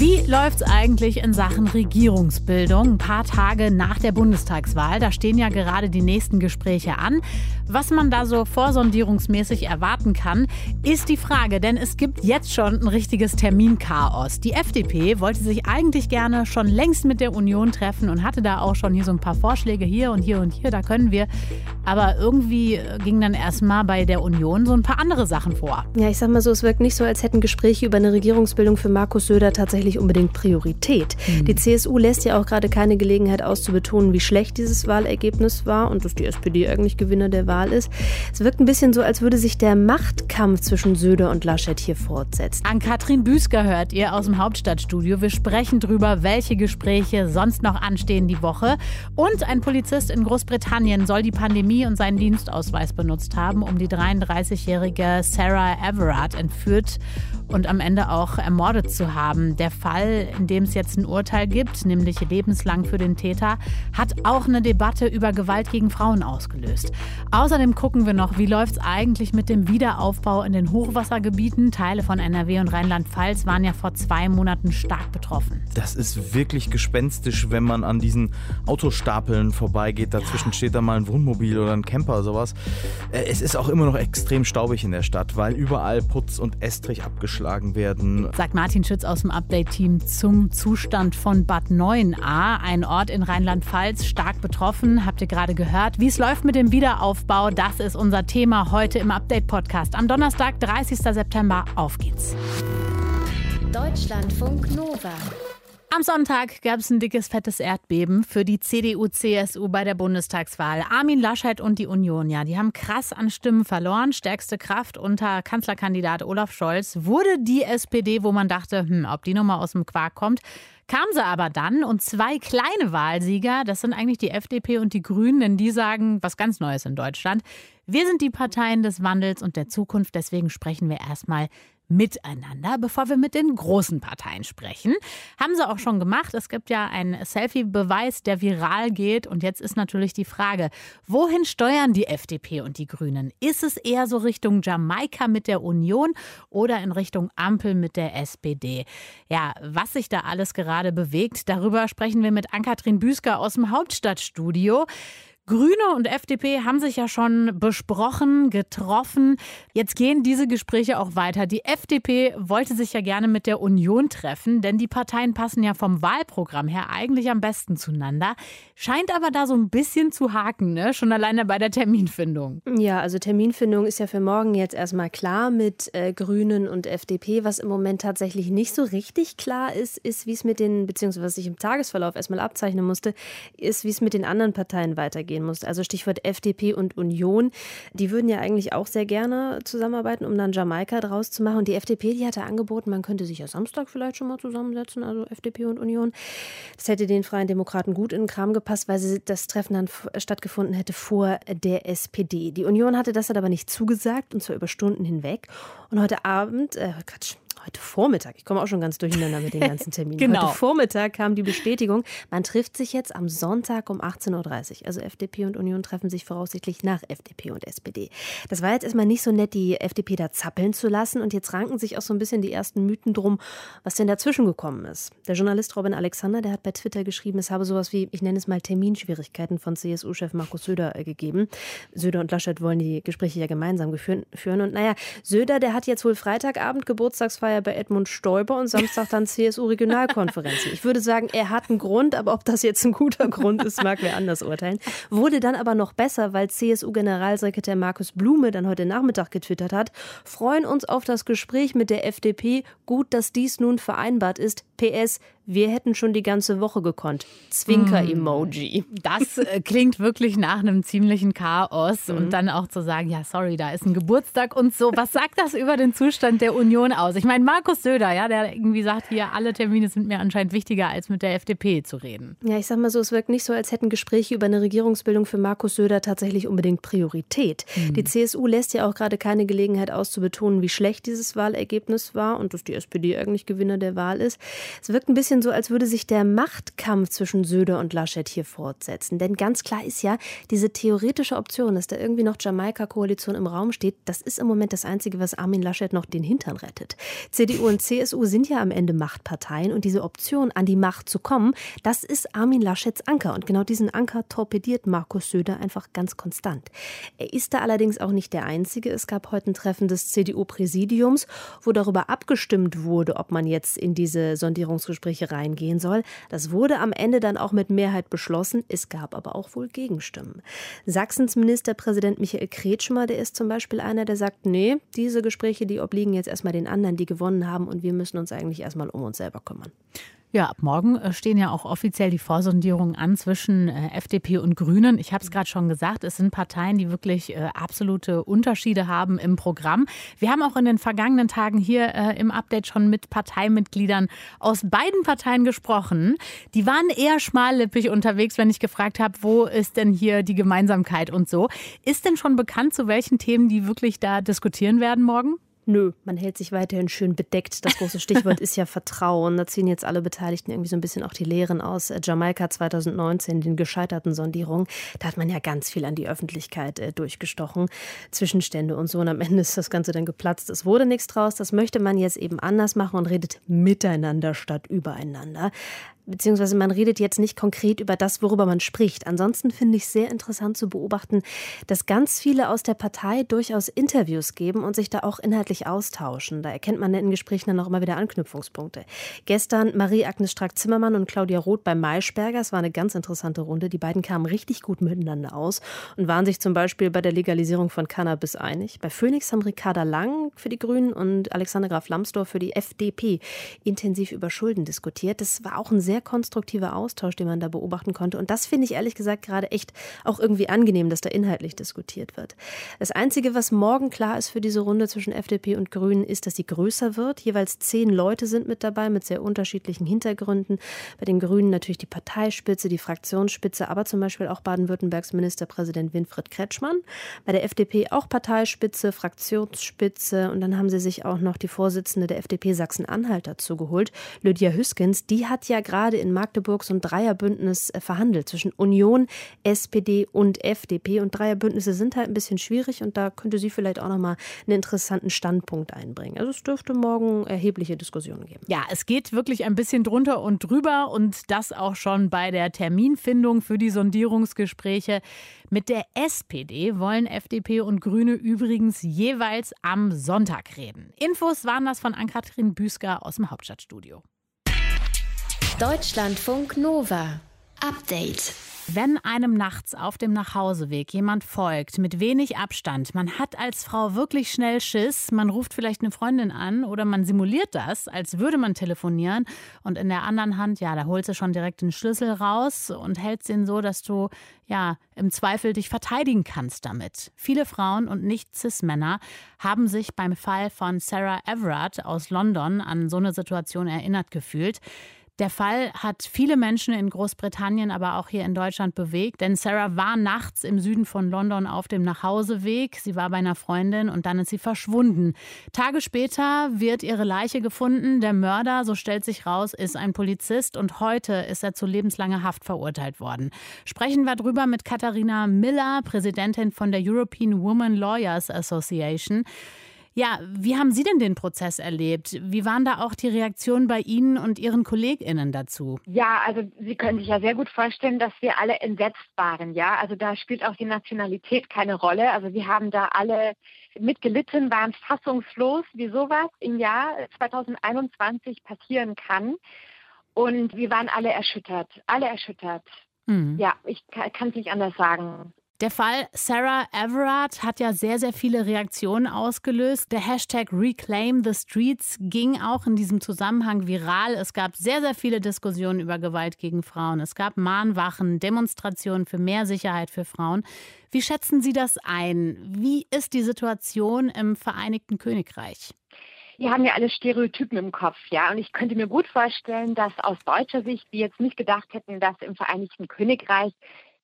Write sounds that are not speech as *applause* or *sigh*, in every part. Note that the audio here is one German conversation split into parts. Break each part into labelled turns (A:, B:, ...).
A: Wie läuft's eigentlich in Sachen Regierungsbildung? Ein paar Tage nach der Bundestagswahl, da stehen ja gerade die nächsten Gespräche an. Was man da so vorsondierungsmäßig erwarten kann, ist die Frage, denn es gibt jetzt schon ein richtiges Terminchaos. Die FDP wollte sich eigentlich gerne schon längst mit der Union treffen und hatte da auch schon hier so ein paar Vorschläge hier und hier und hier, da können wir. Aber irgendwie ging dann erstmal bei der Union so ein paar andere Sachen vor.
B: Ja, ich sag mal so, es wirkt nicht so, als hätten Gespräche über eine Regierungsbildung für Markus Söder tatsächlich nicht unbedingt Priorität. Mhm. Die CSU lässt ja auch gerade keine Gelegenheit aus zu betonen, wie schlecht dieses Wahlergebnis war und dass die SPD eigentlich Gewinner der Wahl ist. Es wirkt ein bisschen so, als würde sich der Machtkampf zwischen Söder und Laschet hier fortsetzen.
A: An Katrin Büsker hört ihr aus dem Hauptstadtstudio. Wir sprechen darüber, welche Gespräche sonst noch anstehen die Woche. Und ein Polizist in Großbritannien soll die Pandemie und seinen Dienstausweis benutzt haben, um die 33-jährige Sarah Everard entführt und am Ende auch ermordet zu haben. Der Fall, in dem es jetzt ein Urteil gibt, nämlich lebenslang für den Täter, hat auch eine Debatte über Gewalt gegen Frauen ausgelöst. Außerdem gucken wir noch, wie läuft es eigentlich mit dem Wiederaufbau in den Hochwassergebieten. Teile von NRW und Rheinland-Pfalz waren ja vor zwei Monaten stark betroffen.
C: Das ist wirklich gespenstisch, wenn man an diesen Autostapeln vorbeigeht. Dazwischen ja. steht da mal ein Wohnmobil oder ein Camper oder sowas. Äh, es ist auch immer noch extrem staubig in der Stadt, weil überall Putz und Estrich aufgeschlagen werden.
A: Sagt Martin Schütz aus dem Update-Team zum Zustand von Bad 9a, ein Ort in Rheinland-Pfalz, stark betroffen. Habt ihr gerade gehört? Wie es läuft mit dem Wiederaufbau, das ist unser Thema heute im Update-Podcast. Am Donnerstag, 30. September. Auf geht's.
D: Deutschlandfunk Nova.
A: Am Sonntag gab es ein dickes, fettes Erdbeben für die CDU-CSU bei der Bundestagswahl. Armin Laschet und die Union, ja, die haben krass an Stimmen verloren. Stärkste Kraft unter Kanzlerkandidat Olaf Scholz wurde die SPD, wo man dachte, hm, ob die Nummer aus dem Quark kommt. Kam sie aber dann und zwei kleine Wahlsieger, das sind eigentlich die FDP und die Grünen, denn die sagen was ganz Neues in Deutschland. Wir sind die Parteien des Wandels und der Zukunft, deswegen sprechen wir erstmal miteinander, bevor wir mit den großen Parteien sprechen. Haben sie auch schon gemacht. Es gibt ja einen Selfie-Beweis, der viral geht. Und jetzt ist natürlich die Frage, wohin steuern die FDP und die Grünen? Ist es eher so Richtung Jamaika mit der Union oder in Richtung Ampel mit der SPD? Ja, was sich da alles gerade bewegt, darüber sprechen wir mit Ann-Kathrin Büsker aus dem Hauptstadtstudio. Grüne und FDP haben sich ja schon besprochen, getroffen. Jetzt gehen diese Gespräche auch weiter. Die FDP wollte sich ja gerne mit der Union treffen, denn die Parteien passen ja vom Wahlprogramm her eigentlich am besten zueinander. Scheint aber da so ein bisschen zu haken, ne? schon alleine bei der Terminfindung.
B: Ja, also Terminfindung ist ja für morgen jetzt erstmal klar mit äh, Grünen und FDP. Was im Moment tatsächlich nicht so richtig klar ist, ist, wie es mit den, beziehungsweise was ich im Tagesverlauf erstmal abzeichnen musste, ist, wie es mit den anderen Parteien weitergeht gehen muss. Also Stichwort FDP und Union. Die würden ja eigentlich auch sehr gerne zusammenarbeiten, um dann Jamaika draus zu machen. Und die FDP, die hatte angeboten, man könnte sich ja Samstag vielleicht schon mal zusammensetzen, also FDP und Union. Das hätte den Freien Demokraten gut in den Kram gepasst, weil das Treffen dann stattgefunden hätte vor der SPD. Die Union hatte das aber nicht zugesagt, und zwar über Stunden hinweg. Und heute Abend, äh, Quatsch, heute Vormittag, ich komme auch schon ganz durcheinander mit den *laughs* ganzen Terminen. genau. Heute Vormittag kam die Bestätigung, man trifft sich jetzt am Sonntag um 18.30 Uhr. Also FDP und Union treffen sich voraussichtlich nach FDP und SPD. Das war jetzt erstmal nicht so nett, die FDP da zappeln zu lassen. Und jetzt ranken sich auch so ein bisschen die ersten Mythen drum, was denn dazwischen gekommen ist. Der Journalist Robin Alexander, der hat bei Twitter geschrieben, es habe sowas wie, ich nenne es mal Terminschwierigkeiten von CSU-Chef Markus Söder äh, gegeben. Söder und Laschet wollen die Gespräche ja gemeinsam führen. Und naja, Söder, der hat jetzt wohl Freitagabend Geburtstagsfeier bei Edmund Stoiber und Samstag dann CSU-Regionalkonferenzen. Ich würde sagen, er hat einen Grund, aber ob das jetzt ein guter Grund ist, mag wer anders urteilen. Wurde dann aber noch besser, weil CSU-Generalsekretär Markus Blume dann heute Nachmittag getwittert hat, freuen uns auf das Gespräch mit der FDP. Gut, dass dies nun vereinbart ist. PS, wir hätten schon die ganze Woche gekonnt. Zwinker-Emoji.
A: Das äh, klingt wirklich nach einem ziemlichen Chaos. Mhm. Und dann auch zu sagen, ja, sorry, da ist ein Geburtstag und so. Was sagt das über den Zustand der Union aus? Ich meine, Markus Söder, ja, der irgendwie sagt, hier, alle Termine sind mir anscheinend wichtiger, als mit der FDP zu reden.
B: Ja, ich sag mal so, es wirkt nicht so, als hätten Gespräche über eine Regierungsbildung für Markus Söder tatsächlich unbedingt Priorität. Mhm. Die CSU lässt ja auch gerade keine Gelegenheit aus, zu betonen, wie schlecht dieses Wahlergebnis war und dass die SPD eigentlich Gewinner der Wahl ist. Es wirkt ein bisschen bisschen so, als würde sich der Machtkampf zwischen Söder und Laschet hier fortsetzen. Denn ganz klar ist ja, diese theoretische Option, dass da irgendwie noch Jamaika-Koalition im Raum steht, das ist im Moment das Einzige, was Armin Laschet noch den Hintern rettet. CDU und CSU sind ja am Ende Machtparteien und diese Option, an die Macht zu kommen, das ist Armin Laschets Anker. Und genau diesen Anker torpediert Markus Söder einfach ganz konstant. Er ist da allerdings auch nicht der Einzige. Es gab heute ein Treffen des CDU-Präsidiums, wo darüber abgestimmt wurde, ob man jetzt in diese Sondierungsgespräche reingehen soll. Das wurde am Ende dann auch mit Mehrheit beschlossen. Es gab aber auch wohl Gegenstimmen. Sachsens Ministerpräsident Michael Kretschmer, der ist zum Beispiel einer, der sagt, nee, diese Gespräche, die obliegen jetzt erstmal den anderen, die gewonnen haben und wir müssen uns eigentlich erstmal um uns selber kümmern.
A: Ja, ab morgen äh, stehen ja auch offiziell die Vorsondierungen an zwischen äh, FDP und Grünen. Ich habe es gerade schon gesagt, es sind Parteien, die wirklich äh, absolute Unterschiede haben im Programm. Wir haben auch in den vergangenen Tagen hier im Update schon mit Parteimitgliedern aus beiden Parteien gesprochen. Die waren eher schmallippig unterwegs, wenn ich gefragt habe, wo ist denn hier die Gemeinsamkeit und so. Ist denn schon bekannt, zu welchen Themen die wirklich da diskutieren werden morgen?
B: Nö, man hält sich weiterhin schön bedeckt. Das große Stichwort *laughs* ist ja Vertrauen. Da ziehen jetzt alle Beteiligten irgendwie so ein bisschen auch die Lehren aus äh, Jamaika 2019, den gescheiterten Sondierungen. Da hat man ja ganz viel an die Öffentlichkeit äh, durchgestochen, Zwischenstände und so. Und am Ende ist das Ganze dann geplatzt. Es wurde nichts draus. Das möchte man jetzt eben anders machen und redet miteinander statt übereinander beziehungsweise man redet jetzt nicht konkret über das, worüber man spricht. Ansonsten finde ich sehr interessant zu beobachten, dass ganz viele aus der Partei durchaus Interviews geben und sich da auch inhaltlich austauschen. Da erkennt man in Gesprächen dann auch immer wieder Anknüpfungspunkte. Gestern Marie-Agnes Strack-Zimmermann und Claudia Roth bei Maischberger. Es war eine ganz interessante Runde. Die beiden kamen richtig gut miteinander aus und waren sich zum Beispiel bei der Legalisierung von Cannabis einig. Bei Phoenix haben Ricarda Lang für die Grünen und Alexander Graf Lambsdorff für die FDP intensiv über Schulden diskutiert. Das war auch ein sehr sehr konstruktiver Austausch, den man da beobachten konnte. Und das finde ich ehrlich gesagt gerade echt auch irgendwie angenehm, dass da inhaltlich diskutiert wird. Das Einzige, was morgen klar ist für diese Runde zwischen FDP und Grünen, ist, dass sie größer wird. Jeweils zehn Leute sind mit dabei mit sehr unterschiedlichen Hintergründen. Bei den Grünen natürlich die Parteispitze, die Fraktionsspitze, aber zum Beispiel auch Baden-Württembergs Ministerpräsident Winfried Kretschmann. Bei der FDP auch Parteispitze, Fraktionsspitze und dann haben sie sich auch noch die Vorsitzende der FDP Sachsen-Anhalt dazu geholt, Lydia Hüskens. Die hat ja gerade gerade in Magdeburg so ein Dreierbündnis äh, verhandelt zwischen Union, SPD und FDP. Und Dreierbündnisse sind halt ein bisschen schwierig und da könnte sie vielleicht auch nochmal einen interessanten Standpunkt einbringen. Also es dürfte morgen erhebliche Diskussionen geben.
A: Ja, es geht wirklich ein bisschen drunter und drüber und das auch schon bei der Terminfindung für die Sondierungsgespräche. Mit der SPD wollen FDP und Grüne übrigens jeweils am Sonntag reden. Infos waren das von Ann-Kathrin Büsker aus dem Hauptstadtstudio.
D: Deutschlandfunk Nova. Update.
A: Wenn einem nachts auf dem Nachhauseweg jemand folgt, mit wenig Abstand, man hat als Frau wirklich schnell Schiss, man ruft vielleicht eine Freundin an oder man simuliert das, als würde man telefonieren und in der anderen Hand, ja, da holst du schon direkt den Schlüssel raus und hältst ihn so, dass du, ja, im Zweifel dich verteidigen kannst damit. Viele Frauen und nicht Cis-Männer haben sich beim Fall von Sarah Everard aus London an so eine Situation erinnert gefühlt. Der Fall hat viele Menschen in Großbritannien, aber auch hier in Deutschland bewegt, denn Sarah war nachts im Süden von London auf dem Nachhauseweg. Sie war bei einer Freundin und dann ist sie verschwunden. Tage später wird ihre Leiche gefunden. Der Mörder, so stellt sich raus, ist ein Polizist und heute ist er zu lebenslanger Haft verurteilt worden. Sprechen wir drüber mit Katharina Miller, Präsidentin von der European Women Lawyers Association. Ja, wie haben Sie denn den Prozess erlebt? Wie waren da auch die Reaktionen bei Ihnen und Ihren KollegInnen dazu?
E: Ja, also Sie können sich ja sehr gut vorstellen, dass wir alle entsetzt waren. Ja, also da spielt auch die Nationalität keine Rolle. Also wir haben da alle mitgelitten, waren fassungslos, wie sowas im Jahr 2021 passieren kann. Und wir waren alle erschüttert, alle erschüttert. Hm. Ja, ich kann es nicht anders sagen.
A: Der Fall Sarah Everard hat ja sehr, sehr viele Reaktionen ausgelöst. Der Hashtag Reclaim the Streets ging auch in diesem Zusammenhang viral. Es gab sehr, sehr viele Diskussionen über Gewalt gegen Frauen. Es gab Mahnwachen, Demonstrationen für mehr Sicherheit für Frauen. Wie schätzen Sie das ein? Wie ist die Situation im Vereinigten Königreich?
E: Wir haben ja alle Stereotypen im Kopf, ja. Und ich könnte mir gut vorstellen, dass aus deutscher Sicht wir jetzt nicht gedacht hätten, dass im Vereinigten Königreich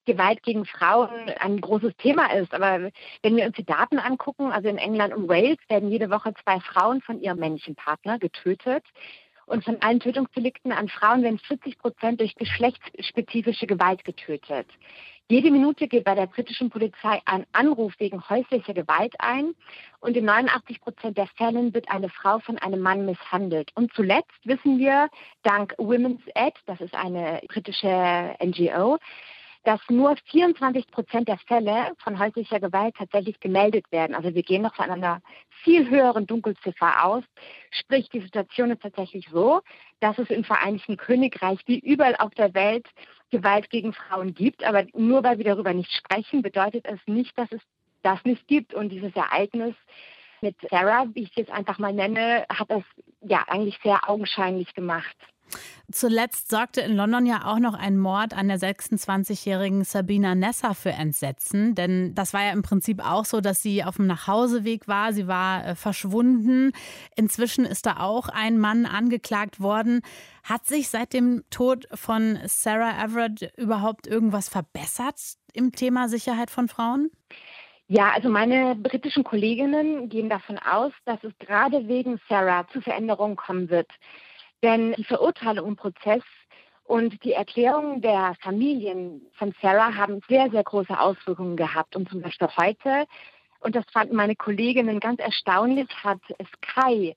E: Gewalt gegen Frauen ein großes Thema ist. Aber wenn wir uns die Daten angucken, also in England und Wales werden jede Woche zwei Frauen von ihrem männlichen Partner getötet. Und von allen Tötungsdelikten an Frauen werden 40 Prozent durch geschlechtsspezifische Gewalt getötet. Jede Minute geht bei der britischen Polizei ein Anruf wegen häuslicher Gewalt ein und in 89 Prozent der Fällen wird eine Frau von einem Mann misshandelt. Und zuletzt wissen wir, dank Women's Aid, das ist eine britische NGO, dass nur 24 Prozent der Fälle von häuslicher Gewalt tatsächlich gemeldet werden. Also wir gehen noch von einer viel höheren Dunkelziffer aus. Sprich, die Situation ist tatsächlich so, dass es im Vereinigten Königreich wie überall auf der Welt Gewalt gegen Frauen gibt. Aber nur weil wir darüber nicht sprechen, bedeutet es nicht, dass es das nicht gibt. Und dieses Ereignis mit Sarah, wie ich es jetzt einfach mal nenne, hat das ja eigentlich sehr augenscheinlich gemacht.
A: Zuletzt sorgte in London ja auch noch ein Mord an der 26-jährigen Sabina Nessa für Entsetzen. Denn das war ja im Prinzip auch so, dass sie auf dem Nachhauseweg war. Sie war äh, verschwunden. Inzwischen ist da auch ein Mann angeklagt worden. Hat sich seit dem Tod von Sarah Everett überhaupt irgendwas verbessert im Thema Sicherheit von Frauen?
E: Ja, also meine britischen Kolleginnen gehen davon aus, dass es gerade wegen Sarah zu Veränderungen kommen wird. Denn die Verurteilung im Prozess und die Erklärungen der Familien von Sarah haben sehr, sehr große Auswirkungen gehabt. Und zum Beispiel heute, und das fanden meine Kolleginnen ganz erstaunlich, hat Sky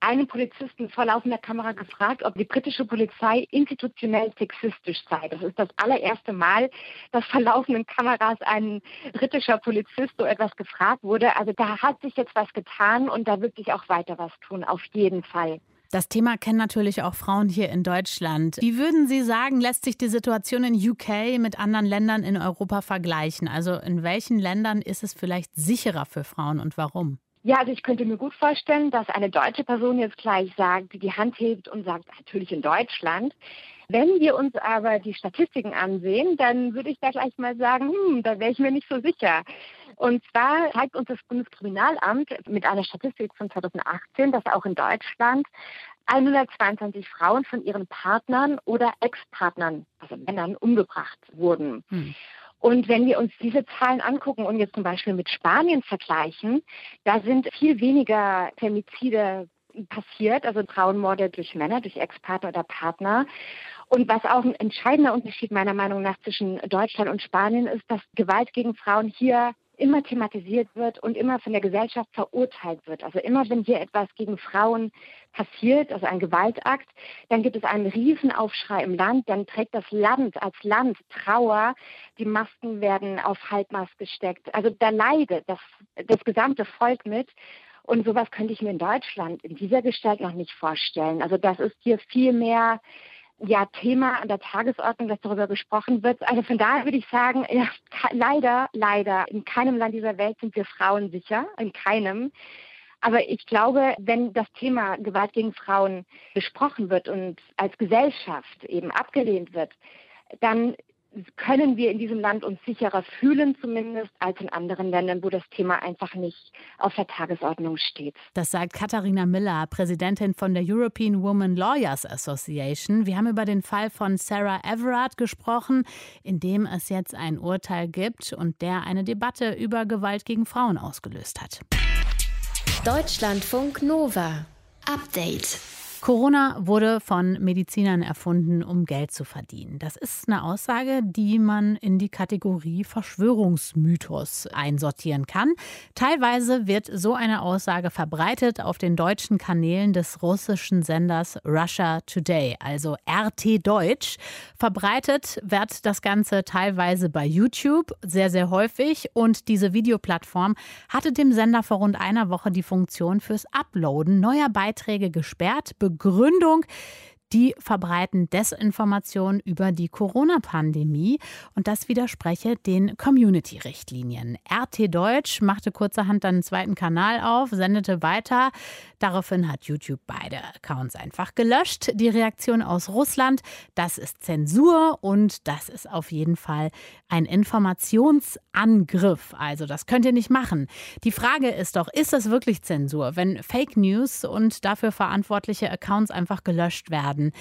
E: einen Polizisten vor laufender Kamera gefragt, ob die britische Polizei institutionell sexistisch sei. Das ist das allererste Mal, dass vor laufenden Kameras ein britischer Polizist so etwas gefragt wurde. Also da hat sich jetzt was getan und da wird sich auch weiter was tun, auf jeden Fall.
A: Das Thema kennen natürlich auch Frauen hier in Deutschland. Wie würden Sie sagen, lässt sich die Situation in UK mit anderen Ländern in Europa vergleichen? Also in welchen Ländern ist es vielleicht sicherer für Frauen und warum?
E: Ja, also ich könnte mir gut vorstellen, dass eine deutsche Person jetzt gleich sagt, die Hand hebt und sagt, natürlich in Deutschland. Wenn wir uns aber die Statistiken ansehen, dann würde ich da gleich mal sagen, hm, da wäre ich mir nicht so sicher. Und zwar zeigt uns das Bundeskriminalamt mit einer Statistik von 2018, dass auch in Deutschland 122 Frauen von ihren Partnern oder Ex-Partnern, also Männern, umgebracht wurden. Hm. Und wenn wir uns diese Zahlen angucken und jetzt zum Beispiel mit Spanien vergleichen, da sind viel weniger Femizide passiert, also Frauenmorde durch Männer, durch Ex-Partner oder Partner. Und was auch ein entscheidender Unterschied meiner Meinung nach zwischen Deutschland und Spanien ist, dass Gewalt gegen Frauen hier immer thematisiert wird und immer von der Gesellschaft verurteilt wird. Also immer wenn hier etwas gegen Frauen passiert, also ein Gewaltakt, dann gibt es einen Riesenaufschrei im Land, dann trägt das Land als Land Trauer, die Masken werden auf Halbmast gesteckt. Also da leidet das, das gesamte Volk mit. Und sowas könnte ich mir in Deutschland in dieser Gestalt noch nicht vorstellen. Also das ist hier viel mehr ja, Thema an der Tagesordnung, dass darüber gesprochen wird. Also von daher würde ich sagen, ja, leider, leider, in keinem Land dieser Welt sind wir Frauen sicher, in keinem. Aber ich glaube, wenn das Thema Gewalt gegen Frauen besprochen wird und als Gesellschaft eben abgelehnt wird, dann können wir in diesem Land uns sicherer fühlen, zumindest als in anderen Ländern, wo das Thema einfach nicht auf der Tagesordnung steht.
A: Das sagt Katharina Miller, Präsidentin von der European Women Lawyers Association. Wir haben über den Fall von Sarah Everard gesprochen, in dem es jetzt ein Urteil gibt und der eine Debatte über Gewalt gegen Frauen ausgelöst hat.
D: Deutschlandfunk Nova. Update.
A: Corona wurde von Medizinern erfunden, um Geld zu verdienen. Das ist eine Aussage, die man in die Kategorie Verschwörungsmythos einsortieren kann. Teilweise wird so eine Aussage verbreitet auf den deutschen Kanälen des russischen Senders Russia Today, also RT Deutsch. Verbreitet wird das Ganze teilweise bei YouTube, sehr, sehr häufig. Und diese Videoplattform hatte dem Sender vor rund einer Woche die Funktion fürs Uploaden neuer Beiträge gesperrt, Begründung, die verbreiten Desinformation über die Corona-Pandemie und das widerspreche den Community-Richtlinien. RT Deutsch machte kurzerhand dann einen zweiten Kanal auf, sendete weiter. Daraufhin hat YouTube beide Accounts einfach gelöscht. Die Reaktion aus Russland, das ist Zensur und das ist auf jeden Fall ein Informationsangriff. Also das könnt ihr nicht machen. Die Frage ist doch, ist das wirklich Zensur, wenn Fake News und dafür verantwortliche Accounts einfach gelöscht werden?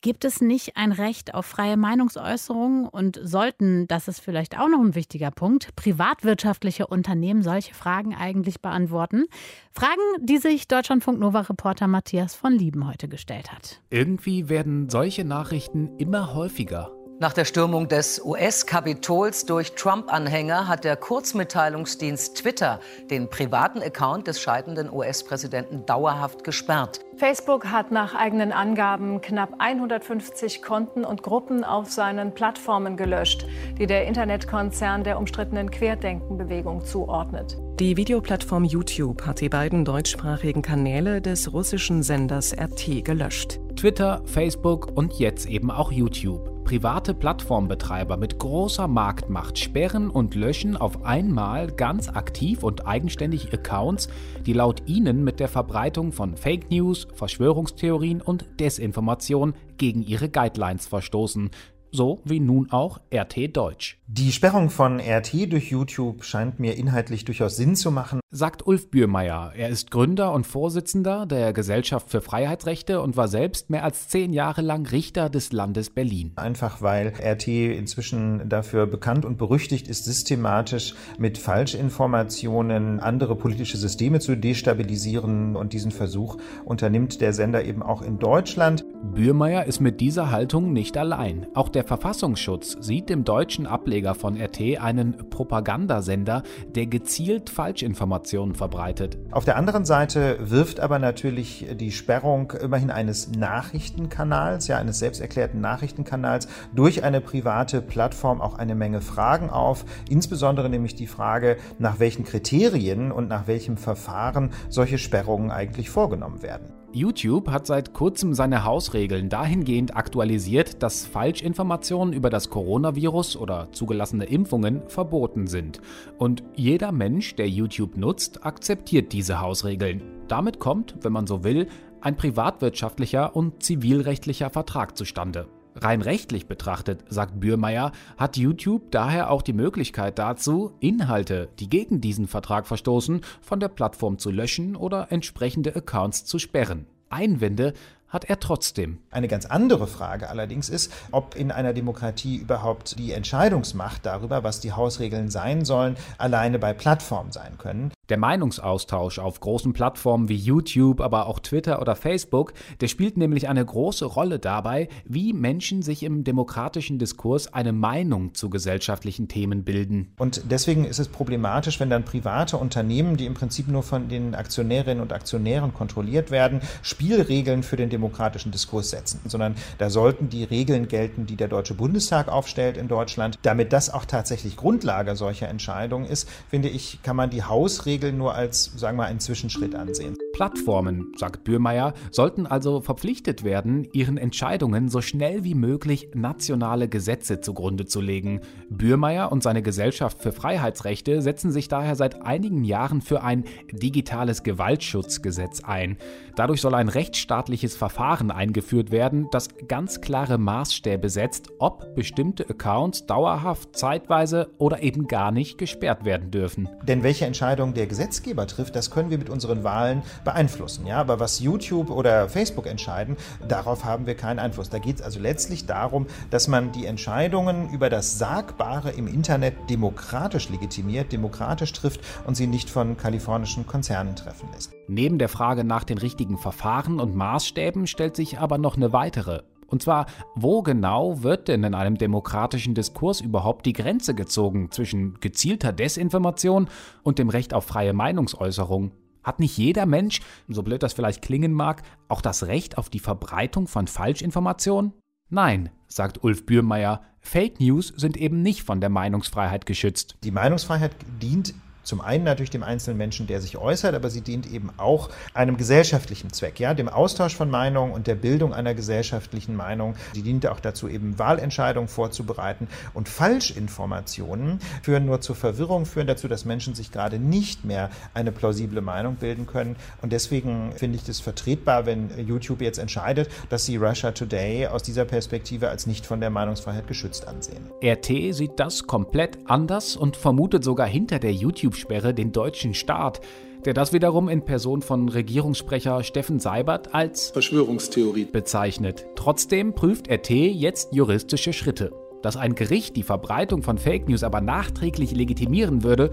A: Gibt es nicht ein Recht auf freie Meinungsäußerung und sollten, das ist vielleicht auch noch ein wichtiger Punkt, privatwirtschaftliche Unternehmen solche Fragen eigentlich beantworten? Fragen, die sich Deutschlandfunk Nova-Reporter Matthias von Lieben heute gestellt hat.
F: Irgendwie werden solche Nachrichten immer häufiger.
G: Nach der Stürmung des US-Kapitols durch Trump-Anhänger hat der Kurzmitteilungsdienst Twitter den privaten Account des scheidenden US-Präsidenten dauerhaft gesperrt.
H: Facebook hat nach eigenen Angaben knapp 150 Konten und Gruppen auf seinen Plattformen gelöscht, die der Internetkonzern der umstrittenen Querdenkenbewegung zuordnet.
I: Die Videoplattform YouTube hat die beiden deutschsprachigen Kanäle des russischen Senders RT gelöscht.
F: Twitter, Facebook und jetzt eben auch YouTube. Private Plattformbetreiber mit großer Marktmacht sperren und löschen auf einmal ganz aktiv und eigenständig Accounts, die laut ihnen mit der Verbreitung von Fake News, Verschwörungstheorien und Desinformation gegen ihre Guidelines verstoßen, so wie nun auch RT Deutsch.
J: Die Sperrung von RT durch YouTube scheint mir inhaltlich durchaus Sinn zu machen,
F: sagt Ulf Bührmeier. Er ist Gründer und Vorsitzender der Gesellschaft für Freiheitsrechte und war selbst mehr als zehn Jahre lang Richter des Landes Berlin.
J: Einfach weil RT inzwischen dafür bekannt und berüchtigt ist, systematisch mit Falschinformationen andere politische Systeme zu destabilisieren und diesen Versuch unternimmt der Sender eben auch in Deutschland.
F: Bührmeier ist mit dieser Haltung nicht allein. Auch der Verfassungsschutz sieht im deutschen Ableger Ableger von RT einen Propagandasender, der gezielt Falschinformationen verbreitet.
J: Auf der anderen Seite wirft aber natürlich die Sperrung immerhin eines Nachrichtenkanals, ja eines selbsterklärten Nachrichtenkanals durch eine private Plattform auch eine Menge Fragen auf, insbesondere nämlich die Frage, nach welchen Kriterien und nach welchem Verfahren solche Sperrungen eigentlich vorgenommen werden.
F: YouTube hat seit kurzem seine Hausregeln dahingehend aktualisiert, dass Falschinformationen über das Coronavirus oder zugelassene Impfungen verboten sind. Und jeder Mensch, der YouTube nutzt, akzeptiert diese Hausregeln. Damit kommt, wenn man so will, ein privatwirtschaftlicher und zivilrechtlicher Vertrag zustande. Rein rechtlich betrachtet, sagt Bührmeier, hat YouTube daher auch die Möglichkeit dazu, Inhalte, die gegen diesen Vertrag verstoßen, von der Plattform zu löschen oder entsprechende Accounts zu sperren. Einwände hat er trotzdem.
J: Eine ganz andere Frage allerdings ist, ob in einer Demokratie überhaupt die Entscheidungsmacht darüber, was die Hausregeln sein sollen, alleine bei Plattformen sein können.
F: Der Meinungsaustausch auf großen Plattformen wie YouTube, aber auch Twitter oder Facebook, der spielt nämlich eine große Rolle dabei, wie Menschen sich im demokratischen Diskurs eine Meinung zu gesellschaftlichen Themen bilden.
J: Und deswegen ist es problematisch, wenn dann private Unternehmen, die im Prinzip nur von den Aktionärinnen und Aktionären kontrolliert werden, Spielregeln für den demokratischen Diskurs setzen, sondern da sollten die Regeln gelten, die der Deutsche Bundestag aufstellt in Deutschland. Damit das auch tatsächlich Grundlage solcher Entscheidungen ist, finde ich, kann man die Hausregeln Regeln nur als, sagen wir, einen Zwischenschritt ansehen.
F: Plattformen, sagt Bührmeier, sollten also verpflichtet werden, ihren Entscheidungen so schnell wie möglich nationale Gesetze zugrunde zu legen. Bührmeier und seine Gesellschaft für Freiheitsrechte setzen sich daher seit einigen Jahren für ein digitales Gewaltschutzgesetz ein. Dadurch soll ein rechtsstaatliches Verfahren eingeführt werden, das ganz klare Maßstäbe setzt, ob bestimmte Accounts dauerhaft, zeitweise oder eben gar nicht gesperrt werden dürfen.
J: Denn welche Entscheidung der Gesetzgeber trifft, das können wir mit unseren Wahlen beeinflussen. Ja? Aber was YouTube oder Facebook entscheiden, darauf haben wir keinen Einfluss. Da geht es also letztlich darum, dass man die Entscheidungen über das Sagbare im Internet demokratisch legitimiert, demokratisch trifft und sie nicht von kalifornischen Konzernen treffen lässt.
F: Neben der Frage nach den richtigen Verfahren und Maßstäben stellt sich aber noch eine weitere. Und zwar, wo genau wird denn in einem demokratischen Diskurs überhaupt die Grenze gezogen zwischen gezielter Desinformation und dem Recht auf freie Meinungsäußerung? Hat nicht jeder Mensch, so blöd das vielleicht klingen mag, auch das Recht auf die Verbreitung von Falschinformationen? Nein, sagt Ulf Bührmeier, Fake News sind eben nicht von der Meinungsfreiheit geschützt.
J: Die Meinungsfreiheit dient zum einen natürlich dem einzelnen Menschen, der sich äußert, aber sie dient eben auch einem gesellschaftlichen Zweck, ja, dem Austausch von Meinungen und der Bildung einer gesellschaftlichen Meinung. Sie dient auch dazu, eben Wahlentscheidungen vorzubereiten. Und Falschinformationen führen nur zur Verwirrung, führen dazu, dass Menschen sich gerade nicht mehr eine plausible Meinung bilden können. Und deswegen finde ich das vertretbar, wenn YouTube jetzt entscheidet, dass sie Russia Today aus dieser Perspektive als nicht von der Meinungsfreiheit geschützt ansehen.
F: RT sieht das komplett anders und vermutet sogar hinter der YouTube Ausgangssperre den deutschen Staat, der das wiederum in Person von Regierungssprecher Steffen Seibert als
K: Verschwörungstheorie
F: bezeichnet. Trotzdem prüft RT jetzt juristische Schritte. Dass ein Gericht die Verbreitung von Fake News aber nachträglich legitimieren würde,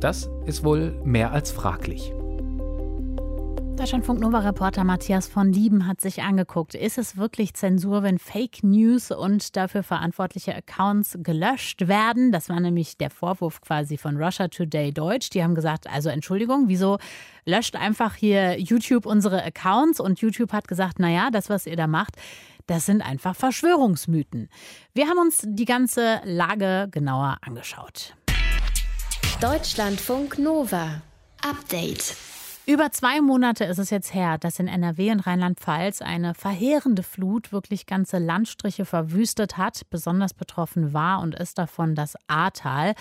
F: das ist wohl mehr als fraglich.
A: Deutschlandfunk Nova-Reporter Matthias von Lieben hat sich angeguckt, ist es wirklich Zensur, wenn Fake News und dafür verantwortliche Accounts gelöscht werden? Das war nämlich der Vorwurf quasi von Russia Today Deutsch. Die haben gesagt, also Entschuldigung, wieso löscht einfach hier YouTube unsere Accounts? Und YouTube hat gesagt, naja, das, was ihr da macht, das sind einfach Verschwörungsmythen. Wir haben uns die ganze Lage genauer angeschaut.
D: Deutschlandfunk Nova. Update.
A: Über zwei Monate ist es jetzt her, dass in NRW und Rheinland-Pfalz eine verheerende Flut wirklich ganze Landstriche verwüstet hat. Besonders betroffen war und ist davon das Ahrtal.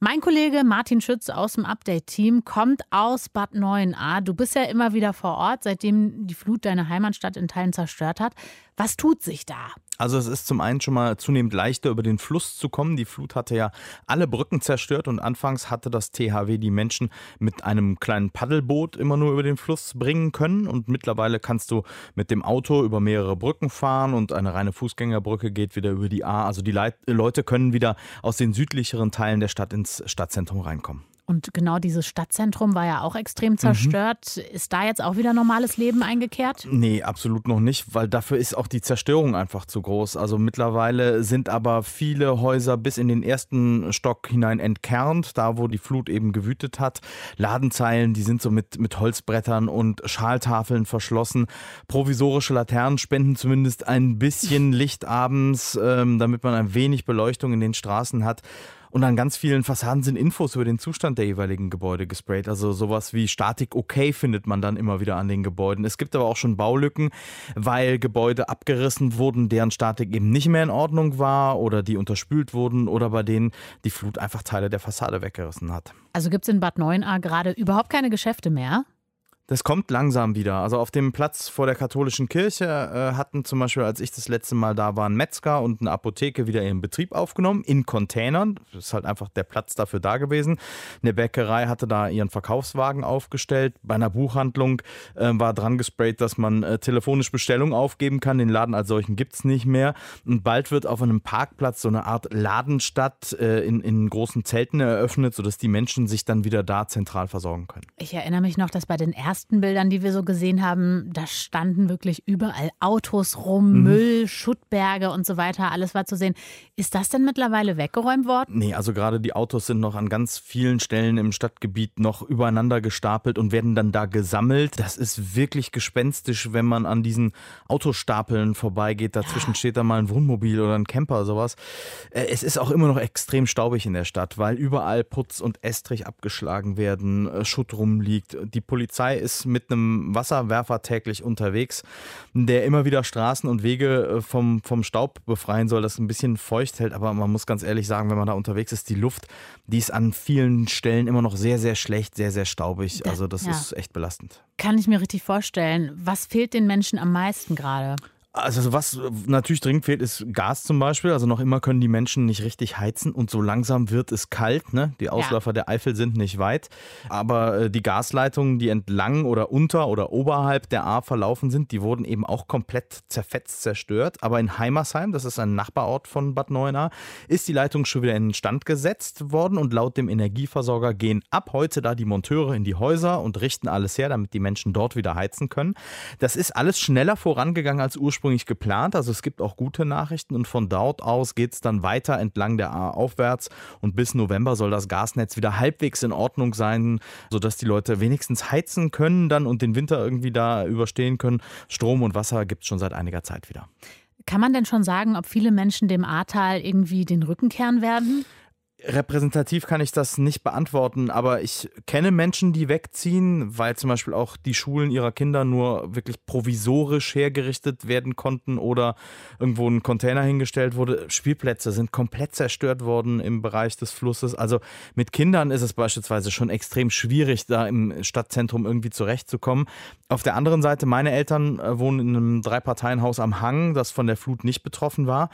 A: Mein Kollege Martin Schütz aus dem Update-Team kommt aus Bad 9a. Du bist ja immer wieder vor Ort, seitdem die Flut deine Heimatstadt in Teilen zerstört hat. Was tut sich da?
C: Also es ist zum einen schon mal zunehmend leichter, über den Fluss zu kommen. Die Flut hatte ja alle Brücken zerstört und anfangs hatte das THW die Menschen mit einem kleinen Paddelboot immer nur über den Fluss bringen können. Und mittlerweile kannst du mit dem Auto über mehrere Brücken fahren und eine reine Fußgängerbrücke geht wieder über die A. Also die Leute können wieder aus den südlicheren Teilen der Stadt ins Stadtzentrum reinkommen.
A: Und genau dieses Stadtzentrum war ja auch extrem zerstört. Mhm. Ist da jetzt auch wieder normales Leben eingekehrt?
C: Nee, absolut noch nicht, weil dafür ist auch die Zerstörung einfach zu groß. Also mittlerweile sind aber viele Häuser bis in den ersten Stock hinein entkernt, da wo die Flut eben gewütet hat. Ladenzeilen, die sind so mit, mit Holzbrettern und Schaltafeln verschlossen. Provisorische Laternen spenden zumindest ein bisschen *laughs* Licht abends, ähm, damit man ein wenig Beleuchtung in den Straßen hat. Und an ganz vielen Fassaden sind Infos über den Zustand der jeweiligen Gebäude gesprayt. Also sowas wie Statik okay findet man dann immer wieder an den Gebäuden. Es gibt aber auch schon Baulücken, weil Gebäude abgerissen wurden, deren Statik eben nicht mehr in Ordnung war oder die unterspült wurden oder bei denen die Flut einfach Teile der Fassade weggerissen hat.
A: Also gibt es in Bad 9a gerade überhaupt keine Geschäfte mehr?
C: Das kommt langsam wieder. Also auf dem Platz vor der katholischen Kirche äh, hatten zum Beispiel, als ich das letzte Mal da war, ein Metzger und eine Apotheke wieder ihren Betrieb aufgenommen, in Containern. Das ist halt einfach der Platz dafür da gewesen. Eine Bäckerei hatte da ihren Verkaufswagen aufgestellt. Bei einer Buchhandlung äh, war dran gesprayt, dass man äh, telefonisch Bestellungen aufgeben kann. Den Laden als solchen gibt es nicht mehr. Und bald wird auf einem Parkplatz so eine Art Ladenstadt äh, in, in großen Zelten eröffnet, sodass die Menschen sich dann wieder da zentral versorgen können.
A: Ich erinnere mich noch, dass bei den ersten ersten Bildern, die wir so gesehen haben, da standen wirklich überall Autos rum, mhm. Müll, Schuttberge und so weiter. Alles war zu sehen. Ist das denn mittlerweile weggeräumt worden?
C: Nee, also gerade die Autos sind noch an ganz vielen Stellen im Stadtgebiet noch übereinander gestapelt und werden dann da gesammelt. Das ist wirklich gespenstisch, wenn man an diesen Autostapeln vorbeigeht. Dazwischen ja. steht da mal ein Wohnmobil oder ein Camper, sowas. Äh, es ist auch immer noch extrem staubig in der Stadt, weil überall Putz und Estrich abgeschlagen werden, äh, Schutt rumliegt. Die Polizei ist ist mit einem Wasserwerfer täglich unterwegs, der immer wieder Straßen und Wege äh, vom, vom Staub befreien soll, das ein bisschen feucht hält. Aber man muss ganz ehrlich sagen, wenn man da unterwegs ist, die Luft, die ist an vielen Stellen immer noch sehr, sehr schlecht, sehr, sehr staubig. Also das ja. ist echt belastend.
A: Kann ich mir richtig vorstellen. Was fehlt den Menschen am meisten gerade?
C: Also was natürlich dringend fehlt, ist Gas zum Beispiel. Also noch immer können die Menschen nicht richtig heizen und so langsam wird es kalt. Ne? Die Ausläufer ja. der Eifel sind nicht weit. Aber äh, die Gasleitungen, die entlang oder unter oder oberhalb der A verlaufen sind, die wurden eben auch komplett zerfetzt, zerstört. Aber in Heimersheim, das ist ein Nachbarort von Bad Neuenahr, ist die Leitung schon wieder in Stand gesetzt worden und laut dem Energieversorger gehen ab heute da die Monteure in die Häuser und richten alles her, damit die Menschen dort wieder heizen können. Das ist alles schneller vorangegangen als ursprünglich ursprünglich geplant. Also es gibt auch gute Nachrichten und von dort aus geht es dann weiter entlang der A aufwärts und bis November soll das Gasnetz wieder halbwegs in Ordnung sein, sodass die Leute wenigstens heizen können dann und den Winter irgendwie da überstehen können. Strom und Wasser gibt es schon seit einiger Zeit wieder.
A: Kann man denn schon sagen, ob viele Menschen dem Ahrtal irgendwie den Rücken kehren werden?
C: Repräsentativ kann ich das nicht beantworten, aber ich kenne Menschen, die wegziehen, weil zum Beispiel auch die Schulen ihrer Kinder nur wirklich provisorisch hergerichtet werden konnten oder irgendwo ein Container hingestellt wurde. Spielplätze sind komplett zerstört worden im Bereich des Flusses. Also mit Kindern ist es beispielsweise schon extrem schwierig, da im Stadtzentrum irgendwie zurechtzukommen. Auf der anderen Seite, meine Eltern äh, wohnen in einem Dreiparteienhaus am Hang, das von der Flut nicht betroffen war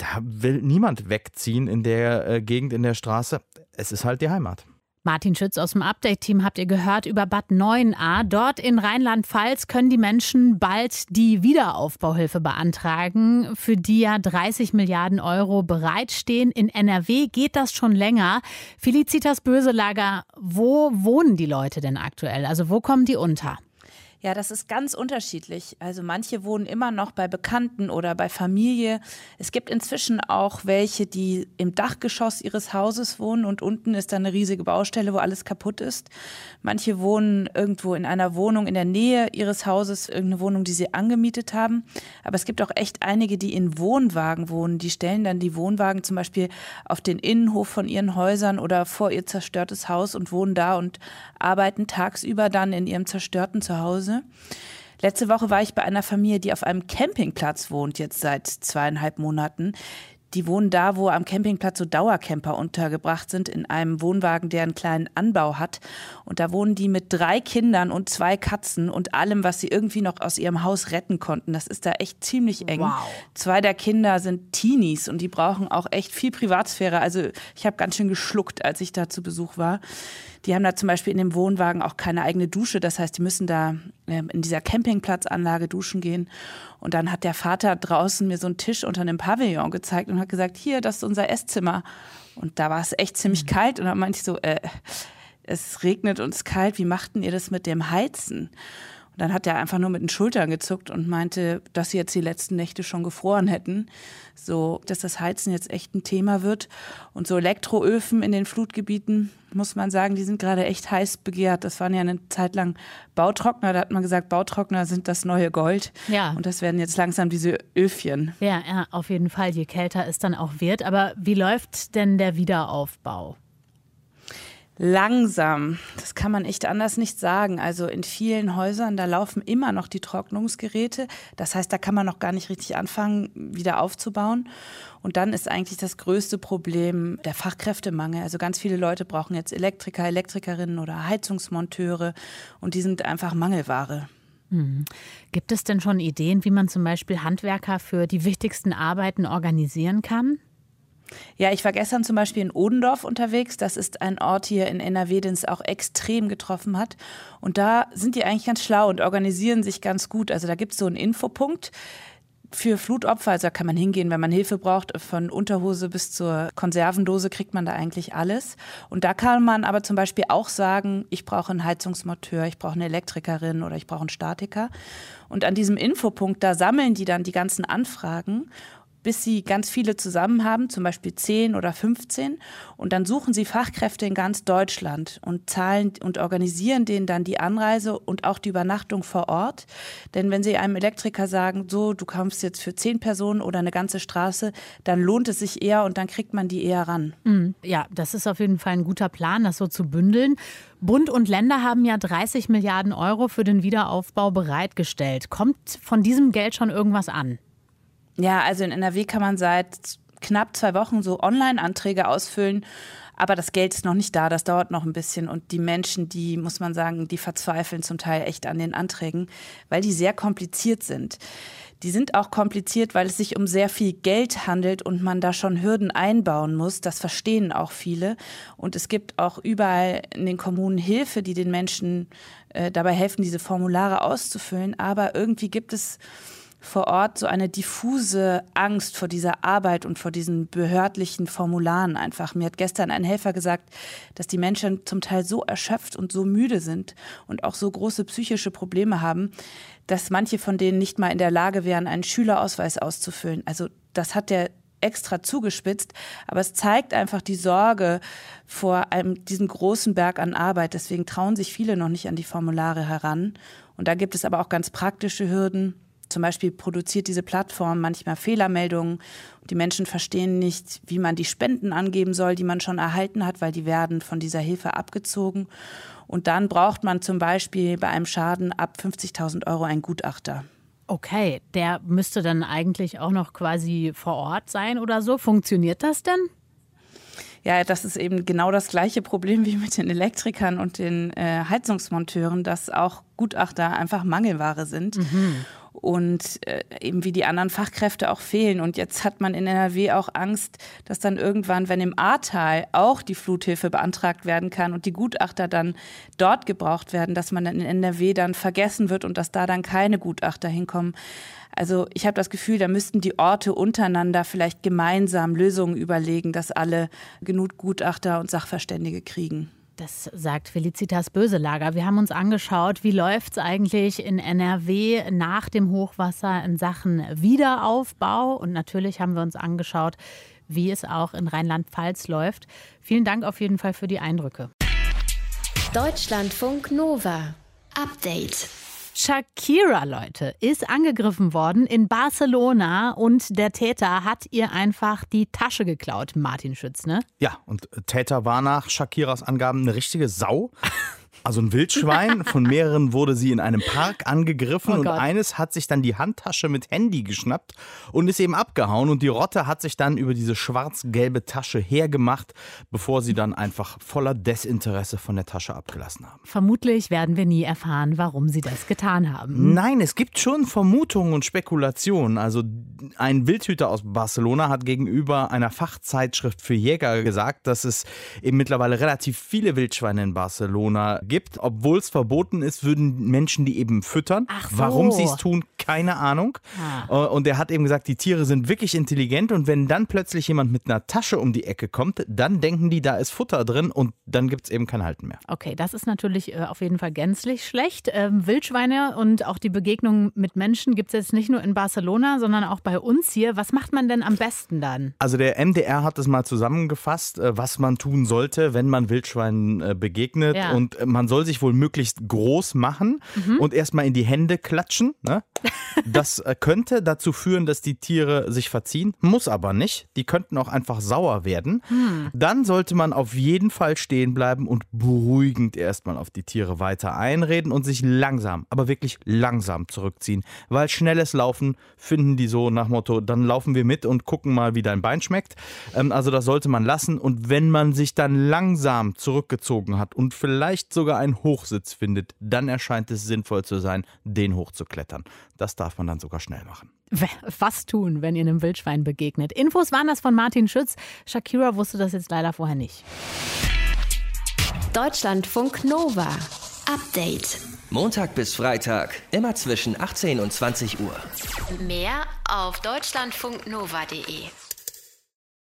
C: da will niemand wegziehen in der äh, Gegend, in der Straße. Es ist halt die Heimat.
A: Martin Schütz aus dem Update-Team habt ihr gehört über Bad 9a. Dort in Rheinland-Pfalz können die Menschen bald die Wiederaufbauhilfe beantragen, für die ja 30 Milliarden Euro bereitstehen. In NRW geht das schon länger. Felicitas Böselager, wo wohnen die Leute denn aktuell? Also wo kommen die unter?
K: Ja, das ist ganz unterschiedlich. Also manche wohnen immer noch bei Bekannten oder bei Familie. Es gibt inzwischen auch welche, die im Dachgeschoss ihres Hauses wohnen und unten ist dann eine riesige Baustelle, wo alles kaputt ist. Manche wohnen irgendwo in einer Wohnung in der Nähe ihres Hauses, irgendeine Wohnung, die sie angemietet haben. Aber es gibt auch echt einige, die in Wohnwagen wohnen. Die stellen dann die Wohnwagen zum Beispiel auf den Innenhof von ihren Häusern oder vor ihr zerstörtes Haus und wohnen da und arbeiten tagsüber dann in ihrem zerstörten Zuhause. Hause. Letzte Woche war ich bei einer Familie, die auf einem Campingplatz wohnt, jetzt seit zweieinhalb Monaten. Die wohnen da, wo am Campingplatz so Dauercamper untergebracht sind, in einem Wohnwagen, der einen kleinen Anbau hat. Und da wohnen die mit drei Kindern und zwei Katzen und allem, was sie irgendwie noch aus ihrem Haus retten konnten. Das ist da echt ziemlich eng. Wow. Zwei der Kinder sind Teenies und die brauchen auch echt viel Privatsphäre. Also ich habe ganz schön geschluckt, als ich da zu Besuch war. Die haben da zum Beispiel in dem Wohnwagen auch keine eigene Dusche. Das heißt, die müssen da ähm, in dieser Campingplatzanlage duschen gehen. Und dann hat der Vater draußen mir so einen Tisch unter einem Pavillon gezeigt und hat gesagt, hier, das ist unser Esszimmer. Und da war es echt ziemlich mhm. kalt. Und dann meinte ich so, äh, es regnet und es ist kalt, wie machten ihr das mit dem Heizen? Und dann hat er einfach nur mit den Schultern gezuckt und meinte, dass sie jetzt die letzten Nächte schon gefroren hätten. So, dass das Heizen jetzt echt ein Thema wird. Und so Elektroöfen in den Flutgebieten, muss man sagen, die sind gerade echt heiß begehrt. Das waren ja eine Zeit lang Bautrockner. Da hat man gesagt, Bautrockner sind das neue Gold. Ja. Und das werden jetzt langsam diese Öfchen.
A: Ja, ja, auf jeden Fall. Je kälter es dann auch wird. Aber wie läuft denn der Wiederaufbau?
K: Langsam. Das kann man echt anders nicht sagen. Also in vielen Häusern, da laufen immer noch die Trocknungsgeräte. Das heißt, da kann man noch gar nicht richtig anfangen, wieder aufzubauen. Und dann ist eigentlich das größte Problem der Fachkräftemangel. Also ganz viele Leute brauchen jetzt Elektriker, Elektrikerinnen oder Heizungsmonteure und die sind einfach Mangelware.
A: Hm. Gibt es denn schon Ideen, wie man zum Beispiel Handwerker für die wichtigsten Arbeiten organisieren kann?
K: Ja, ich war gestern zum Beispiel in Odendorf unterwegs. Das ist ein Ort hier in NRW, den es auch extrem getroffen hat. Und da sind die eigentlich ganz schlau und organisieren sich ganz gut. Also da gibt es so einen Infopunkt für Flutopfer. Also da kann man hingehen, wenn man Hilfe braucht. Von Unterhose bis zur Konservendose kriegt man da eigentlich alles. Und da kann man aber zum Beispiel auch sagen, ich brauche einen Heizungsmonteur, ich brauche eine Elektrikerin oder ich brauche einen Statiker. Und an diesem Infopunkt, da sammeln die dann die ganzen Anfragen bis sie ganz viele zusammen haben, zum Beispiel 10 oder 15. Und dann suchen sie Fachkräfte in ganz Deutschland und zahlen und organisieren denen dann die Anreise und auch die Übernachtung vor Ort. Denn wenn sie einem Elektriker sagen, so, du kommst jetzt für 10 Personen oder eine ganze Straße, dann lohnt es sich eher und dann kriegt man die eher ran.
A: Mhm. Ja, das ist auf jeden Fall ein guter Plan, das so zu bündeln. Bund und Länder haben ja 30 Milliarden Euro für den Wiederaufbau bereitgestellt. Kommt von diesem Geld schon irgendwas an?
K: Ja, also in NRW kann man seit knapp zwei Wochen so Online-Anträge ausfüllen. Aber das Geld ist noch nicht da, das dauert noch ein bisschen. Und die Menschen, die, muss man sagen, die verzweifeln zum Teil echt an den Anträgen, weil die sehr kompliziert sind. Die sind auch kompliziert, weil es sich um sehr viel Geld handelt und man da schon Hürden einbauen muss. Das verstehen auch viele. Und es gibt auch überall in den Kommunen Hilfe, die den Menschen äh, dabei helfen, diese Formulare auszufüllen. Aber irgendwie gibt es vor Ort so eine diffuse Angst vor dieser Arbeit und vor diesen behördlichen Formularen einfach. Mir hat gestern ein Helfer gesagt, dass die Menschen zum Teil so erschöpft und so müde sind und auch so große psychische Probleme haben, dass manche von denen nicht mal in der Lage wären, einen Schülerausweis auszufüllen. Also das hat der extra zugespitzt, aber es zeigt einfach die Sorge vor einem, diesem großen Berg an Arbeit. Deswegen trauen sich viele noch nicht an die Formulare heran. Und da gibt es aber auch ganz praktische Hürden. Zum Beispiel produziert diese Plattform manchmal Fehlermeldungen. Die Menschen verstehen nicht, wie man die Spenden angeben soll, die man schon erhalten hat, weil die werden von dieser Hilfe abgezogen. Und dann braucht man zum Beispiel bei einem Schaden ab 50.000 Euro einen Gutachter.
A: Okay, der müsste dann eigentlich auch noch quasi vor Ort sein oder so. Funktioniert das denn?
K: Ja, das ist eben genau das gleiche Problem wie mit den Elektrikern und den äh, Heizungsmonteuren, dass auch Gutachter einfach Mangelware sind. Mhm. Und äh, eben wie die anderen Fachkräfte auch fehlen. Und jetzt hat man in NRW auch Angst, dass dann irgendwann, wenn im Ahrtal auch die Fluthilfe beantragt werden kann und die Gutachter dann dort gebraucht werden, dass man dann in NRW dann vergessen wird und dass da dann keine Gutachter hinkommen. Also ich habe das Gefühl, da müssten die Orte untereinander vielleicht gemeinsam Lösungen überlegen, dass alle genug Gutachter und Sachverständige kriegen.
A: Das sagt Felicitas Böselager. Wir haben uns angeschaut, wie läuft es eigentlich in NRW nach dem Hochwasser in Sachen Wiederaufbau. Und natürlich haben wir uns angeschaut, wie es auch in Rheinland-Pfalz läuft. Vielen Dank auf jeden Fall für die Eindrücke.
D: Deutschlandfunk Nova. Update.
A: Shakira, Leute, ist angegriffen worden in Barcelona und der Täter hat ihr einfach die Tasche geklaut, Martin Schütz, ne?
C: Ja, und Täter war nach Shakiras Angaben eine richtige Sau. *laughs* Also ein Wildschwein. *laughs* Von mehreren wurde sie in einem Park angegriffen oh und eines hat sich dann die Handtasche mit Handy geschnappt und ist eben abgehauen. Und die Rotte hat sich dann über diese schwarz-gelbe Tasche hergemacht, bevor sie dann einfach voller Desinteresse von der Tasche abgelassen haben.
A: Vermutlich werden wir nie erfahren, warum sie das getan haben.
C: Nein, es gibt schon Vermutungen und Spekulationen. Also ein Wildhüter aus Barcelona hat gegenüber einer Fachzeitschrift für Jäger gesagt, dass es eben mittlerweile relativ viele Wildschweine in Barcelona gibt. Obwohl es verboten ist, würden Menschen die eben füttern.
A: Ach so.
C: Warum sie es tun, keine Ahnung.
A: Ah.
C: Und er hat eben gesagt, die Tiere sind wirklich intelligent und wenn dann plötzlich jemand mit einer Tasche um die Ecke kommt, dann denken die, da ist Futter drin und dann gibt es eben kein Halten mehr.
A: Okay, das ist natürlich äh, auf jeden Fall gänzlich schlecht. Ähm, Wildschweine und auch die Begegnung mit Menschen gibt es jetzt nicht nur in Barcelona, sondern auch bei uns hier. Was macht man denn am besten dann?
C: Also der MDR hat es mal zusammengefasst, äh, was man tun sollte, wenn man Wildschweinen äh, begegnet.
A: Ja.
C: Und äh, man soll sich wohl möglichst groß machen
A: Mhm.
C: und erstmal in die Hände klatschen. Ne? *laughs* Das äh, könnte dazu führen, dass die Tiere sich verziehen, muss aber nicht. Die könnten auch einfach sauer werden.
A: Hm.
C: Dann sollte man auf jeden Fall stehen bleiben und beruhigend erstmal auf die Tiere weiter einreden und sich langsam, aber wirklich langsam zurückziehen. Weil schnelles Laufen finden die so nach Motto, dann laufen wir mit und gucken mal, wie dein Bein schmeckt. Ähm, also das sollte man lassen. Und wenn man sich dann langsam zurückgezogen hat und vielleicht sogar einen Hochsitz findet, dann erscheint es sinnvoll zu sein, den hochzuklettern. Das darf man dann sogar schnell machen.
A: Was tun, wenn ihr einem Wildschwein begegnet? Infos waren das von Martin Schütz. Shakira wusste das jetzt leider vorher nicht.
D: Deutschlandfunk Nova. Update.
L: Montag bis Freitag, immer zwischen 18 und 20 Uhr.
D: Mehr auf deutschlandfunknova.de.